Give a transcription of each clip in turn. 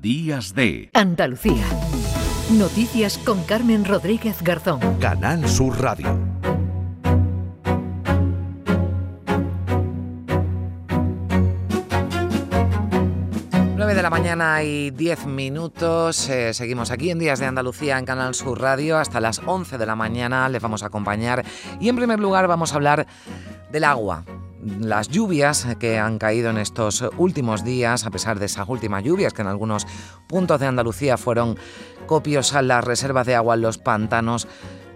Días de Andalucía. Noticias con Carmen Rodríguez Garzón. Canal Sur Radio. de la mañana y 10 minutos. Eh, seguimos aquí en Días de Andalucía en Canal Sur Radio. Hasta las 11 de la mañana les vamos a acompañar. Y en primer lugar vamos a hablar del agua. Las lluvias que han caído en estos últimos días, a pesar de esas últimas lluvias que en algunos puntos de Andalucía fueron copiosas, las reservas de agua en los pantanos,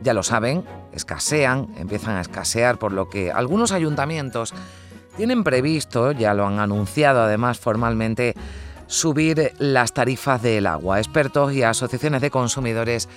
ya lo saben, escasean, empiezan a escasear, por lo que algunos ayuntamientos tienen previsto, ya lo han anunciado además formalmente, subir las tarifas del agua. Expertos y asociaciones de consumidores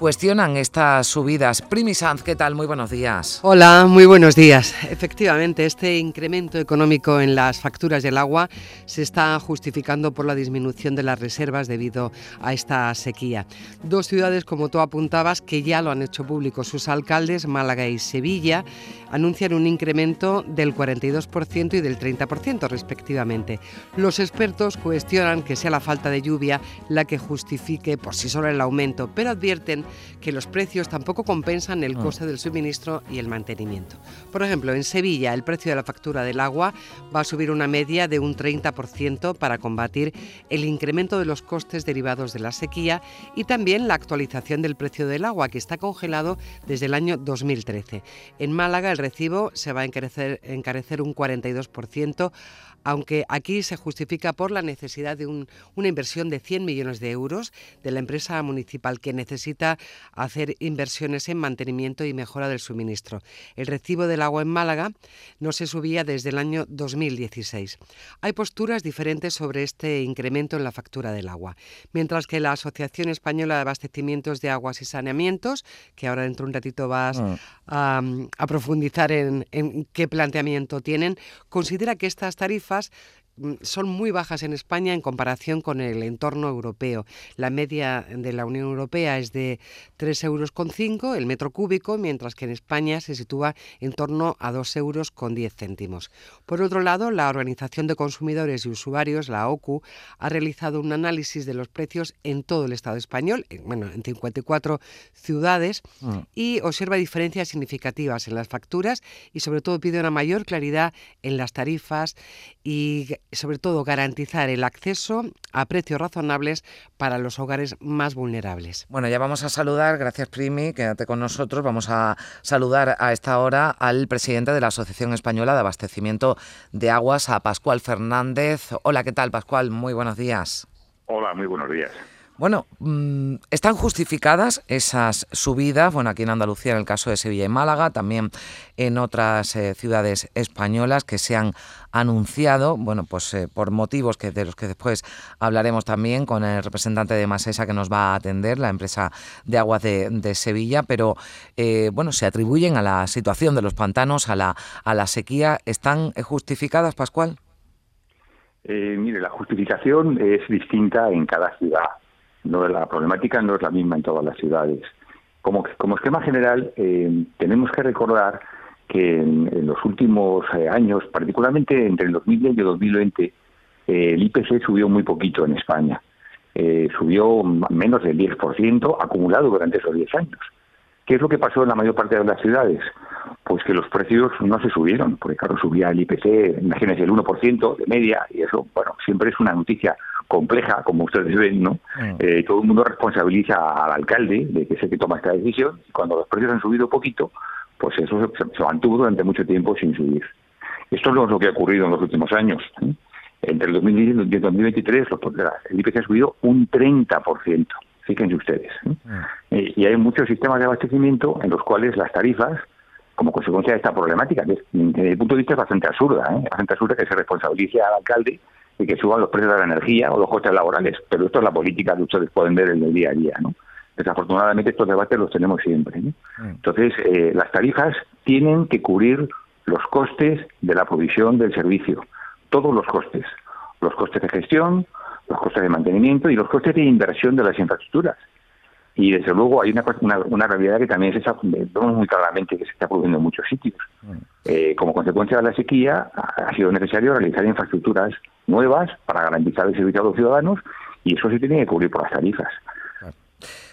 cuestionan estas subidas. Primi Sanz, ¿qué tal? Muy buenos días. Hola, muy buenos días. Efectivamente, este incremento económico en las facturas del agua se está justificando por la disminución de las reservas debido a esta sequía. Dos ciudades, como tú apuntabas, que ya lo han hecho público sus alcaldes, Málaga y Sevilla, anuncian un incremento del 42% y del 30% respectivamente. Los expertos cuestionan que sea la falta de lluvia la que justifique por sí sola el aumento, pero advierten que los precios tampoco compensan el ah. coste del suministro y el mantenimiento. Por ejemplo, en Sevilla el precio de la factura del agua va a subir una media de un 30% para combatir el incremento de los costes derivados de la sequía y también la actualización del precio del agua que está congelado desde el año 2013. En Málaga el recibo se va a encarecer, encarecer un 42% aunque aquí se justifica por la necesidad de una inversión de 100 millones de euros de la empresa municipal que necesita hacer inversiones en mantenimiento y mejora del suministro. El recibo del agua en Málaga no se subía desde el año 2016. Hay posturas diferentes sobre este incremento en la factura del agua, mientras que la Asociación Española de Abastecimientos de Aguas y Saneamientos, que ahora dentro de un ratito vas mm. a, profundizar en qué planteamiento tienen, considera que estas tarifas son muy bajas en España en comparación con el entorno europeo. La media de la Unión Europea es de 3,5 euros el metro cúbico, mientras que en España se sitúa en torno a 2 euros con 10 céntimos. Por otro lado, la Organización de Consumidores y Usuarios, la OCU, ha realizado un análisis de los precios en todo el Estado español, bueno, en 54 ciudades, mm. y observa diferencias significativas en las facturas y sobre todo pide una mayor claridad en las tarifas y sobre todo garantizar el acceso a precios razonables para los hogares más vulnerables. Bueno, ya vamos a saludar, gracias Primi, quédate con nosotros, vamos a saludar a esta hora al presidente de la Asociación Española de Abastecimiento de Aguas, a Pascual Fernández. Hola, ¿qué tal Pascual? Muy buenos días. Hola, muy buenos días. Bueno, mm, están justificadas esas subidas, bueno, aquí en Andalucía, en el caso de Sevilla y Málaga, también en otras eh, ciudades españolas que se han anunciado, bueno, pues eh, por motivos que de los que después hablaremos también con el representante de Masesa que nos va a atender, la empresa de aguas de, Sevilla, pero eh, bueno, se atribuyen a la situación de los pantanos, a la, a la sequía. ¿Están justificadas, Pascual? mire, la justificación es distinta en cada ciudad no la problemática no es la misma en todas las ciudades. Como, como esquema general, eh, tenemos que recordar que en, los últimos eh, años, particularmente entre el 2010 y el 2020, eh, el IPC subió muy poquito en España. subió menos del 10% acumulado durante esos 10 años. ¿Qué es lo que pasó en la mayor parte de las ciudades? Pues que los precios no se subieron, porque claro, subía el IPC, imagínense, el 1% de media, y eso, bueno, siempre es una noticia compleja, como ustedes ven, ¿no? Mm. Eh, todo el mundo responsabiliza al alcalde de que es el que toma esta decisión. Y cuando los precios han subido poquito, pues eso se, mantuvo durante mucho tiempo sin subir. Esto es lo, que ha ocurrido en los últimos años. ¿eh? Entre el 2010 y el 2023, el IPC ha subido un 30%. Fíjense ustedes. ¿eh? Mm. y hay muchos sistemas de abastecimiento en los cuales las tarifas como consecuencia de esta problemática, que desde mi punto de vista es bastante absurda, ¿eh? bastante absurda que se responsabilice al alcalde y que suban los precios de la energía o los costes laborales. Pero esto es la política que ustedes pueden ver en el día a día, ¿no? Desafortunadamente estos debates los tenemos siempre. Mm. Entonces, eh, las tarifas tienen que cubrir los costes de la provisión del servicio, todos los costes, los costes de gestión, los costes de mantenimiento y los costes de inversión de las infraestructuras. Y desde luego hay una, una, realidad que también se está, vemos muy claramente que se está produciendo en muchos sitios. Mm. Eh, como consecuencia de la sequía, ha sido necesario realizar infraestructuras nuevas para garantizar el servicio a los ciudadanos Y eso se tiene que cubrir por las tarifas.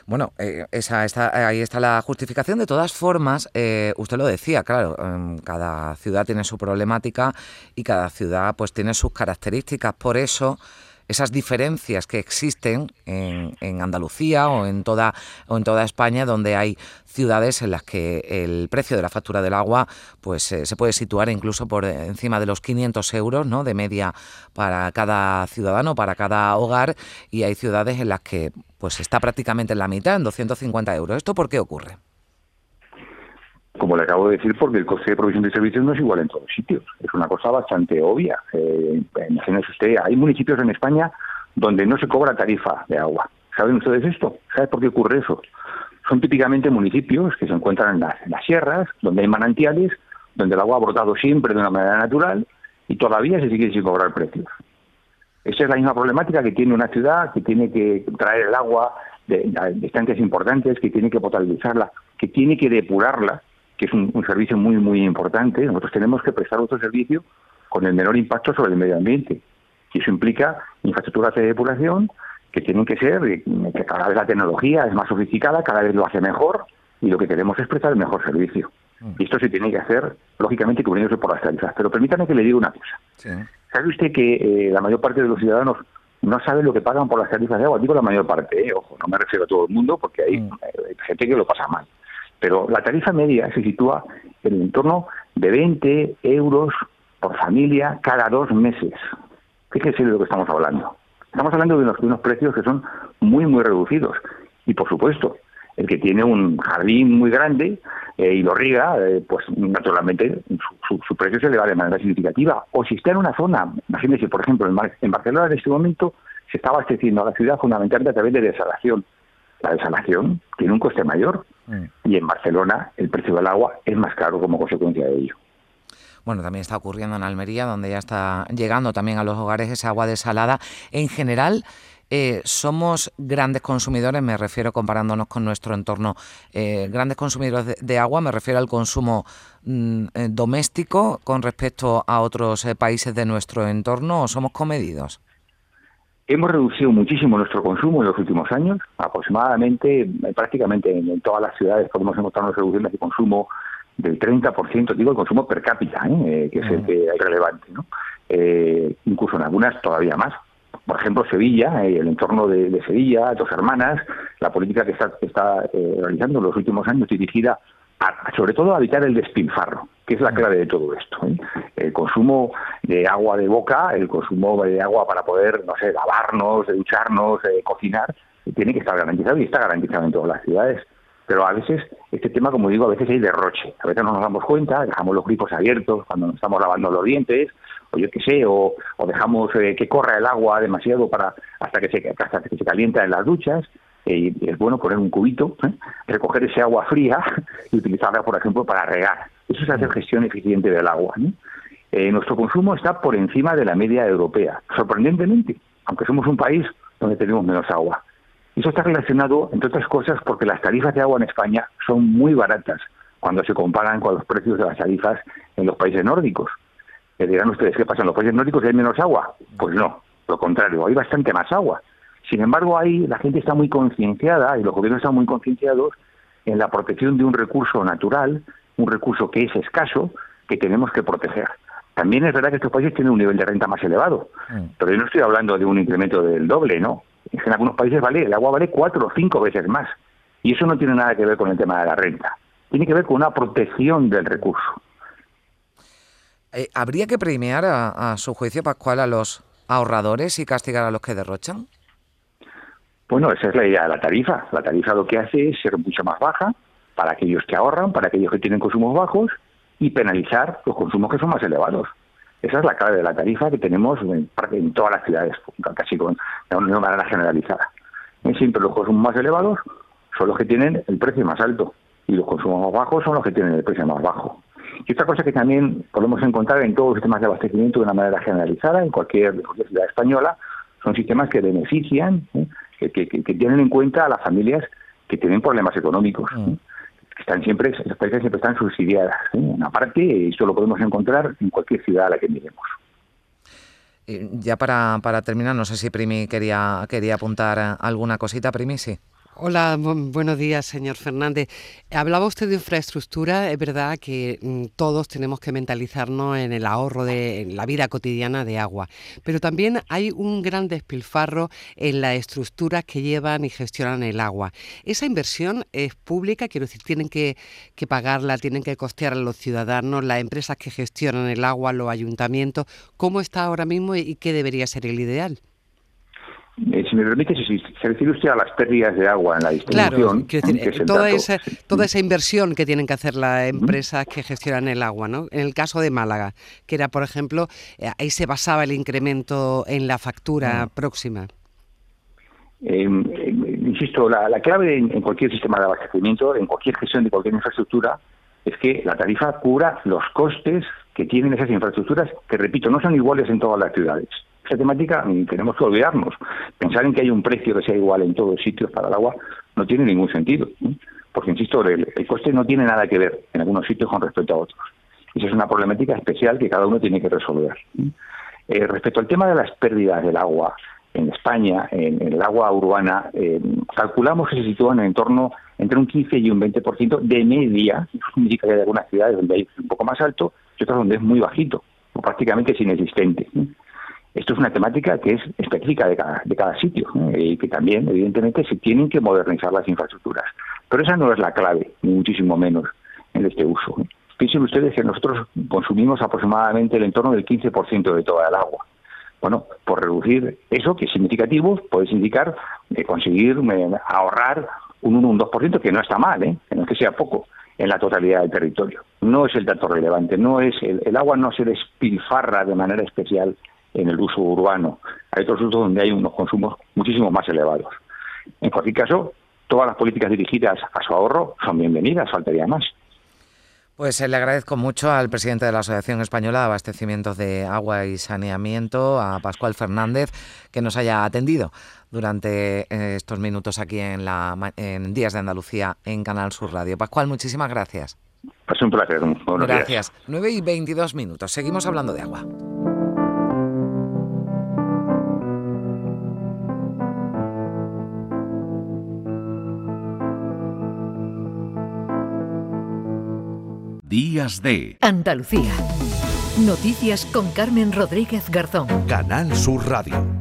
Bueno, eh, esa, ahí está la justificación. De todas formas, eh, usted lo decía, claro, em, cada ciudad tiene su problemática y cada ciudad pues tiene sus características. Por eso esas diferencias que existen en, Andalucía o en toda o en toda España donde hay ciudades en las que el precio de la factura del agua pues eh, se puede situar incluso por encima de los 500 euros ¿no? de media para cada ciudadano para cada hogar y hay ciudades en las que pues está prácticamente en la mitad en 250 euros esto por qué ocurre como le acabo de decir, porque el coste de provisión de servicios no es igual en todos los sitios. Es una cosa bastante obvia. Eh, usted, hay municipios en España donde no se cobra tarifa de agua. ¿Saben ustedes esto? ¿Saben por qué ocurre eso? Son típicamente municipios que se encuentran en las, sierras, donde hay manantiales, donde el agua ha brotado siempre de una manera natural y todavía se sigue sin cobrar precios. Esa es la misma problemática que tiene una ciudad que tiene que traer el agua de, distancias importantes, que tiene que potabilizarla, que tiene que depurarla que es un, servicio muy, muy importante. Nosotros tenemos que prestar otro servicio con el menor impacto sobre el medio ambiente. Y eso implica infraestructuras de depuración que tienen que ser, eh, que cada vez la tecnología es más sofisticada, cada vez lo hace mejor, y lo que queremos es prestar el mejor servicio. Mm. Y esto se tiene que hacer, lógicamente, cubriéndose por las tarifas. Pero permítame que le diga una cosa. ¿Sabe usted que eh, la mayor parte de los ciudadanos no saben lo que pagan por las tarifas de agua? Digo la mayor parte, eh, ojo, no me refiero a todo el mundo, porque hay mm. gente que lo pasa mal. Pero la tarifa media se sitúa en el entorno de 20 euros por familia cada dos meses. Fíjese de lo que estamos hablando. Estamos hablando de unos, precios que son muy, muy reducidos. Y por supuesto, el que tiene un jardín muy grande eh, y lo riega, eh, pues naturalmente su, precio se eleva de manera significativa. O si está en una zona, imagínese, por ejemplo, en, en Barcelona en este momento se está abasteciendo a la ciudad fundamentalmente a través de desalación. La desalación tiene un coste mayor y en Barcelona el precio del agua es más caro como consecuencia de ello. Bueno, también está ocurriendo en Almería, donde ya está llegando también a los hogares esa agua desalada. En general, eh, somos grandes consumidores, me refiero comparándonos con nuestro entorno, eh, grandes consumidores de, agua, me refiero al consumo mm, eh, doméstico con respecto a otros países de nuestro entorno, o somos comedidos. Hemos reducido muchísimo nuestro consumo en los últimos años, aproximadamente, eh, prácticamente en, todas las ciudades podemos encontrar una reducción de consumo del 30%, digo el consumo per cápita, ¿eh? Eh, que es el que es relevante, ¿no? incluso en algunas todavía más. Por ejemplo, Sevilla, el entorno de, Sevilla, Dos Hermanas, la política que está, está realizando en los últimos años dirigida sobre todo a evitar el despilfarro, que es la clave de todo esto. ¿eh? El consumo de agua de boca, el consumo de agua para poder, no sé, lavarnos, ducharnos, cocinar, tiene que estar garantizado y está garantizado en todas las ciudades. Pero a veces, este tema, como digo, a veces hay derroche. A veces no nos damos cuenta, dejamos los grifos abiertos cuando nos estamos lavando los dientes, o yo qué sé, o, dejamos eh, que corra el agua demasiado para hasta que se, hasta que se calienta en las duchas y es bueno poner un cubito, ¿eh? recoger ese agua fría y utilizarla, por ejemplo, para regar. Eso es hacer mm. gestión eficiente del agua. Eh, nuestro consumo está por encima de la media europea, sorprendentemente, aunque somos un país donde tenemos menos agua. Eso está relacionado, entre otras cosas, porque las tarifas de agua en España son muy baratas cuando se comparan con los precios de las tarifas en los países nórdicos. Le dirán ustedes, ¿qué pasa? ¿En los países nórdicos hay menos agua? Pues no, lo contrario, hay bastante más agua. Sin embargo, ahí la gente está muy concienciada y los gobiernos están muy concienciados en la protección de un recurso natural, un recurso que es escaso, que tenemos que proteger. También es verdad que estos países tienen un nivel de renta más elevado, mm. pero yo no estoy hablando de un incremento del doble, ¿no? En algunos países vale, el agua vale cuatro o cinco veces más. Y eso no tiene nada que ver con el tema de la renta. Tiene que ver con una protección del recurso. Eh, ¿Habría que premiar a, a su juicio, Pascual, a los ahorradores y castigar a los que derrochan? Bueno, esa es la idea de la tarifa. La tarifa lo que hace es ser mucho más baja para aquellos que ahorran, para aquellos que tienen consumos bajos y penalizar los consumos que son más elevados. Esa es la clave de la tarifa que tenemos en, todas las ciudades, casi con, una manera generalizada. Siempre los consumos más elevados son los que tienen el precio más alto y los consumos más bajos son los que tienen el precio más bajo. Y otra cosa que también podemos encontrar en todos los sistemas de abastecimiento de una manera generalizada, en cualquier, ciudad española, son sistemas que benefician ¿eh? que, tienen en cuenta a las familias que tienen problemas económicos. Mm. Están siempre, las países siempre están subsidiadas. ¿eh? Aparte, esto lo podemos encontrar en cualquier ciudad a la que miremos. ya para, para terminar, no sé si Primi quería, quería apuntar alguna cosita, Primi, sí. Hola, buenos días, señor Fernández. Hablaba usted de infraestructura. Es verdad que mm, todos tenemos que mentalizarnos en el ahorro de la vida cotidiana de agua, pero también hay un gran despilfarro en las estructuras que llevan y gestionan el agua. Esa inversión es pública, quiero decir, tienen que, que pagarla, tienen que costear a los ciudadanos, las empresas que gestionan el agua, los ayuntamientos. ¿Cómo está ahora mismo y qué debería ser el ideal? Eh, si me permite, si se refiere usted a las pérdidas de agua en la distribución. Claro, decir, toda, esa, toda esa inversión que tienen que hacer las empresas que gestionan el agua, ¿no? En el caso de Málaga, que era, por ejemplo, eh, ahí se basaba el incremento en la factura próxima. Em, em, insisto, la, clave en, cualquier sistema de abastecimiento, en cualquier gestión de cualquier infraestructura, es que la tarifa cubra los costes que tienen esas infraestructuras, que repito, no son iguales en todas las ciudades esa temática mm, tenemos que olvidarnos. Pensar en que hay un precio que sea igual en todos sitios para el agua no tiene ningún sentido. Porque, insisto, el, coste no tiene nada que ver en algunos sitios con respecto a otros. Esa es una problemática especial que cada uno tiene que resolver. Eh, respecto al tema de las pérdidas del agua, en España, en, el agua urbana, eh, calculamos que se sitúan en torno entre un 15 y un 20% de media. Eso significa que hay algunas ciudades donde hay un poco más alto y otras donde es muy bajito, o prácticamente es inexistente. Esto es una temática que es específica de cada, de cada sitio y que también, evidentemente, se tienen que modernizar las infraestructuras. Pero esa no es la clave, muchísimo menos, en este uso. Piensen ustedes que nosotros consumimos aproximadamente el entorno del 15% de toda el agua. Bueno, por reducir eso, que es significativo, puede indicar eh, conseguir eh, ahorrar un 1 un 2%, que no está mal, ¿eh? que no que sea poco, en la totalidad del territorio. No es el dato relevante, no es el agua no se despilfarra de manera especial en el uso urbano. Hay otros usos donde hay unos consumos muchísimo más elevados. En cualquier caso, todas las políticas dirigidas a su ahorro son bienvenidas, faltaría más. Pues eh, le agradezco mucho al presidente de la Asociación Española de Abastecimientos de Agua y Saneamiento, a Pascual Fernández, que nos haya atendido durante eh, estos minutos aquí en, la, en Días de Andalucía en Canal Sur Radio. Pascual, muchísimas gracias. Es un placer. gracias. 9 y 22 minutos. Seguimos hablando de agua. De Andalucía. Noticias con Carmen Rodríguez Garzón. Canal Sur Radio.